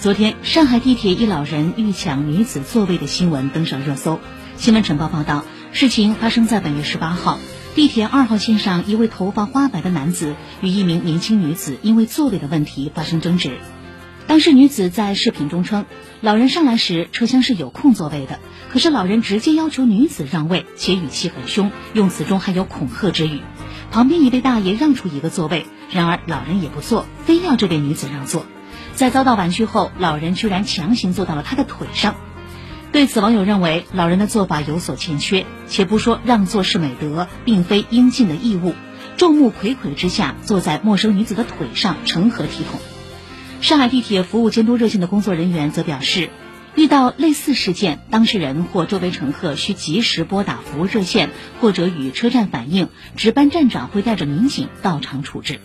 昨天，上海地铁一老人欲抢女子座位的新闻登上热搜。新闻晨报报道，事情发生在本月十八号，地铁二号线上，一位头发花白的男子与一名年轻女子因为座位的问题发生争执。当事女子在视频中称，老人上来时车厢是有空座位的，可是老人直接要求女子让位，且语气很凶，用词中还有恐吓之语。旁边一位大爷让出一个座位，然而老人也不坐，非要这位女子让座。在遭到婉拒后，老人居然强行坐到了他的腿上。对此，网友认为老人的做法有所欠缺。且不说让座是美德，并非应尽的义务，众目睽睽之下坐在陌生女子的腿上，成何体统？上海地铁服务监督热线的工作人员则表示，遇到类似事件，当事人或周围乘客需及时拨打服务热线，或者与车站反映，值班站长会带着民警到场处置。